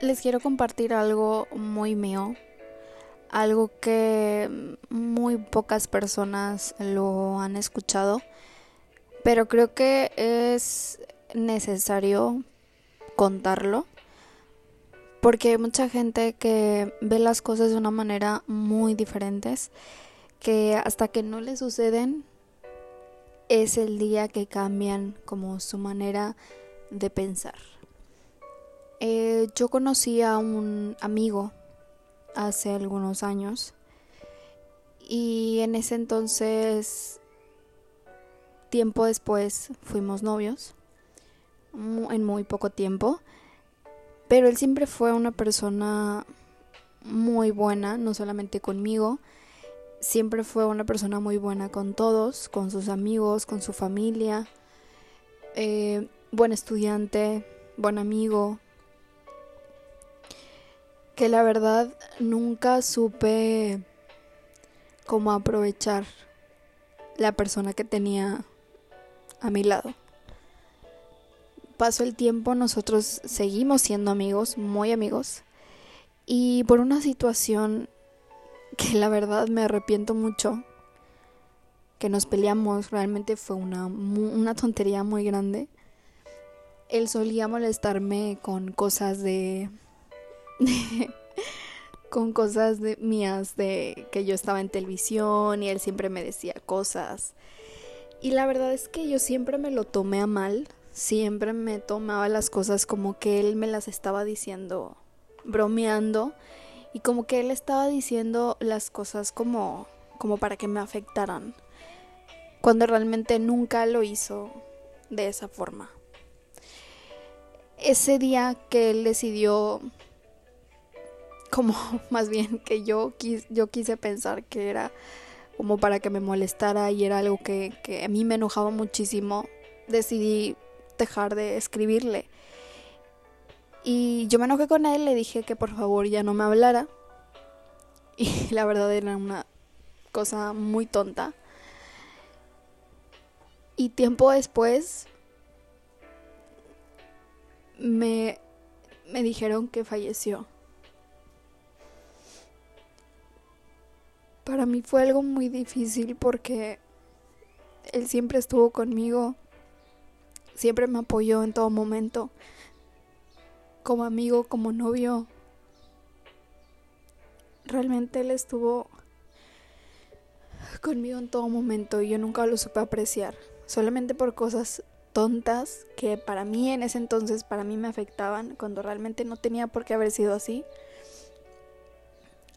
les quiero compartir algo muy mío, algo que muy pocas personas lo han escuchado, pero creo que es necesario contarlo porque hay mucha gente que ve las cosas de una manera muy diferentes que hasta que no le suceden es el día que cambian como su manera de pensar. Eh, yo conocí a un amigo hace algunos años y en ese entonces, tiempo después, fuimos novios, en muy poco tiempo, pero él siempre fue una persona muy buena, no solamente conmigo, siempre fue una persona muy buena con todos, con sus amigos, con su familia, eh, buen estudiante, buen amigo, que la verdad nunca supe cómo aprovechar la persona que tenía a mi lado. Pasó el tiempo, nosotros seguimos siendo amigos, muy amigos, y por una situación que la verdad me arrepiento mucho, que nos peleamos, realmente fue una, una tontería muy grande. Él solía molestarme con cosas de con cosas de, mías de que yo estaba en televisión y él siempre me decía cosas. Y la verdad es que yo siempre me lo tomé a mal, siempre me tomaba las cosas como que él me las estaba diciendo bromeando y como que él estaba diciendo las cosas como como para que me afectaran, cuando realmente nunca lo hizo de esa forma. Ese día que él decidió como más bien que yo, yo quise pensar que era como para que me molestara y era algo que, que a mí me enojaba muchísimo, decidí dejar de escribirle. Y yo me enojé con él, le dije que por favor ya no me hablara. Y la verdad era una cosa muy tonta. Y tiempo después me, me dijeron que falleció. Para mí fue algo muy difícil porque él siempre estuvo conmigo, siempre me apoyó en todo momento, como amigo, como novio. Realmente él estuvo conmigo en todo momento y yo nunca lo supe apreciar, solamente por cosas tontas que para mí en ese entonces para mí me afectaban cuando realmente no tenía por qué haber sido así.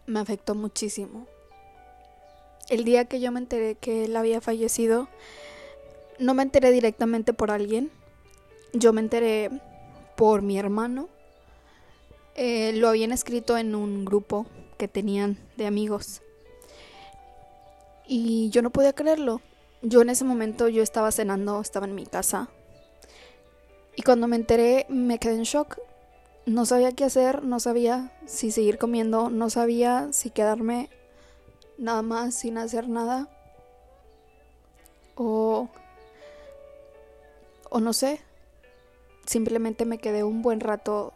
Me afectó muchísimo el día que yo me enteré que él había fallecido, no me enteré directamente por alguien, yo me enteré por mi hermano. Eh, lo habían escrito en un grupo que tenían de amigos. Y yo no podía creerlo. Yo en ese momento yo estaba cenando, estaba en mi casa. Y cuando me enteré me quedé en shock. No sabía qué hacer, no sabía si seguir comiendo, no sabía si quedarme nada más sin hacer nada. O, o no sé, simplemente me quedé un buen rato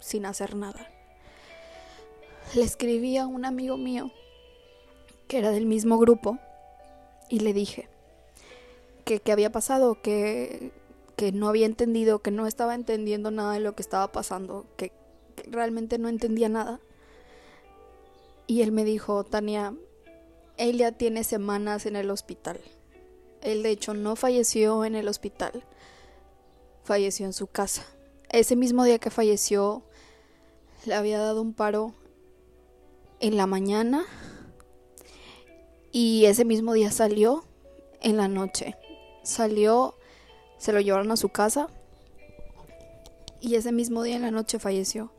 sin hacer nada. Le escribí a un amigo mío que era del mismo grupo y le dije que, que había pasado, que, que no había entendido, que no estaba entendiendo nada de lo que estaba pasando, que, que realmente no entendía nada. Y él me dijo, Tania, él ya tiene semanas en el hospital. Él de hecho no falleció en el hospital, falleció en su casa. Ese mismo día que falleció, le había dado un paro en la mañana y ese mismo día salió en la noche. Salió, se lo llevaron a su casa y ese mismo día en la noche falleció.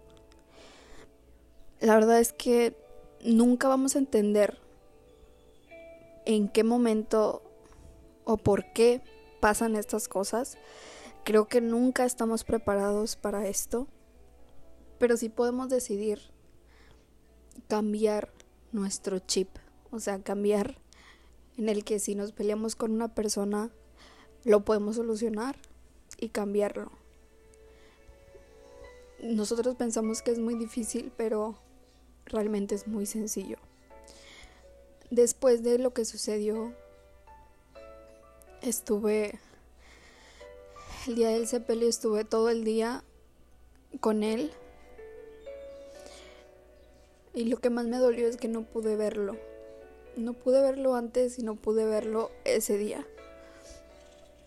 La verdad es que nunca vamos a entender en qué momento o por qué pasan estas cosas. Creo que nunca estamos preparados para esto, pero sí podemos decidir cambiar nuestro chip, o sea, cambiar en el que si nos peleamos con una persona, lo podemos solucionar y cambiarlo. nosotros pensamos que es muy difícil, pero realmente es muy sencillo. Después de lo que sucedió, estuve el día del sepelio estuve todo el día con él. Y lo que más me dolió es que no pude verlo. No pude verlo antes y no pude verlo ese día.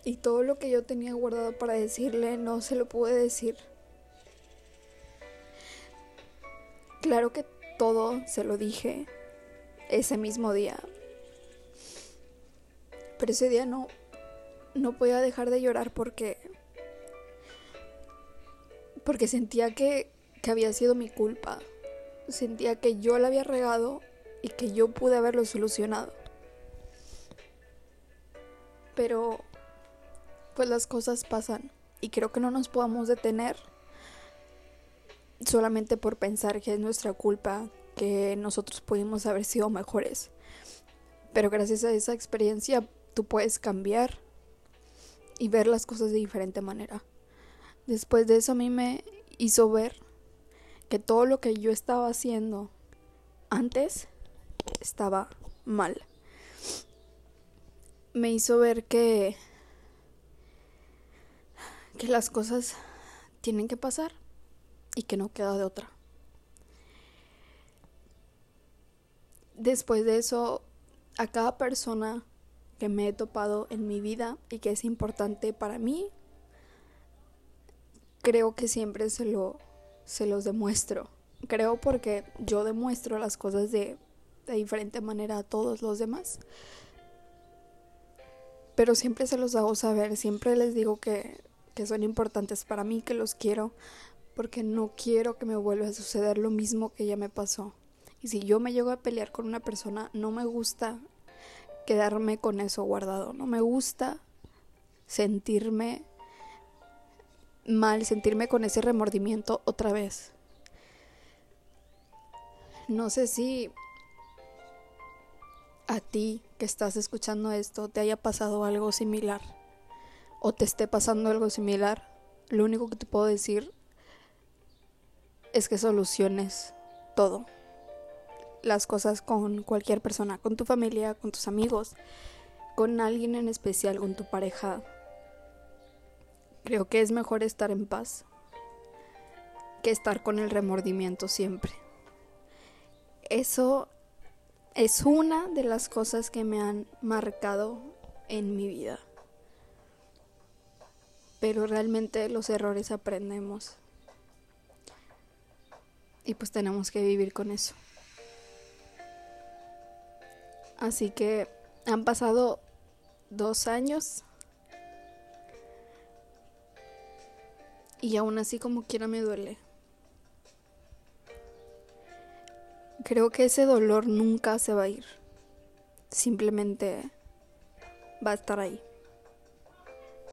Y todo lo que yo tenía guardado para decirle no se lo pude decir. Claro que todo se lo dije ese mismo día. Pero ese día no no podía dejar de llorar porque porque sentía que, que había sido mi culpa. Sentía que yo la había regado y que yo pude haberlo solucionado. Pero pues las cosas pasan y creo que no nos podamos detener solamente por pensar que es nuestra culpa, que nosotros pudimos haber sido mejores. Pero gracias a esa experiencia tú puedes cambiar y ver las cosas de diferente manera. Después de eso a mí me hizo ver que todo lo que yo estaba haciendo antes estaba mal. Me hizo ver que que las cosas tienen que pasar y que no queda de otra. Después de eso, a cada persona que me he topado en mi vida y que es importante para mí, creo que siempre se lo se los demuestro. Creo porque yo demuestro las cosas de, de diferente manera a todos los demás. Pero siempre se los hago saber, siempre les digo que, que son importantes para mí, que los quiero, porque no quiero que me vuelva a suceder lo mismo que ya me pasó. Y si yo me llego a pelear con una persona, no me gusta quedarme con eso guardado. No me gusta sentirme mal, sentirme con ese remordimiento otra vez. No sé si a ti que estás escuchando esto te haya pasado algo similar o te esté pasando algo similar. Lo único que te puedo decir es que soluciones todo las cosas con cualquier persona, con tu familia, con tus amigos, con alguien en especial, con tu pareja. Creo que es mejor estar en paz que estar con el remordimiento siempre. Eso es una de las cosas que me han marcado en mi vida. Pero realmente los errores aprendemos. Y pues tenemos que vivir con eso. Así que han pasado dos años. Y aún así como quiera me duele. Creo que ese dolor nunca se va a ir. Simplemente va a estar ahí.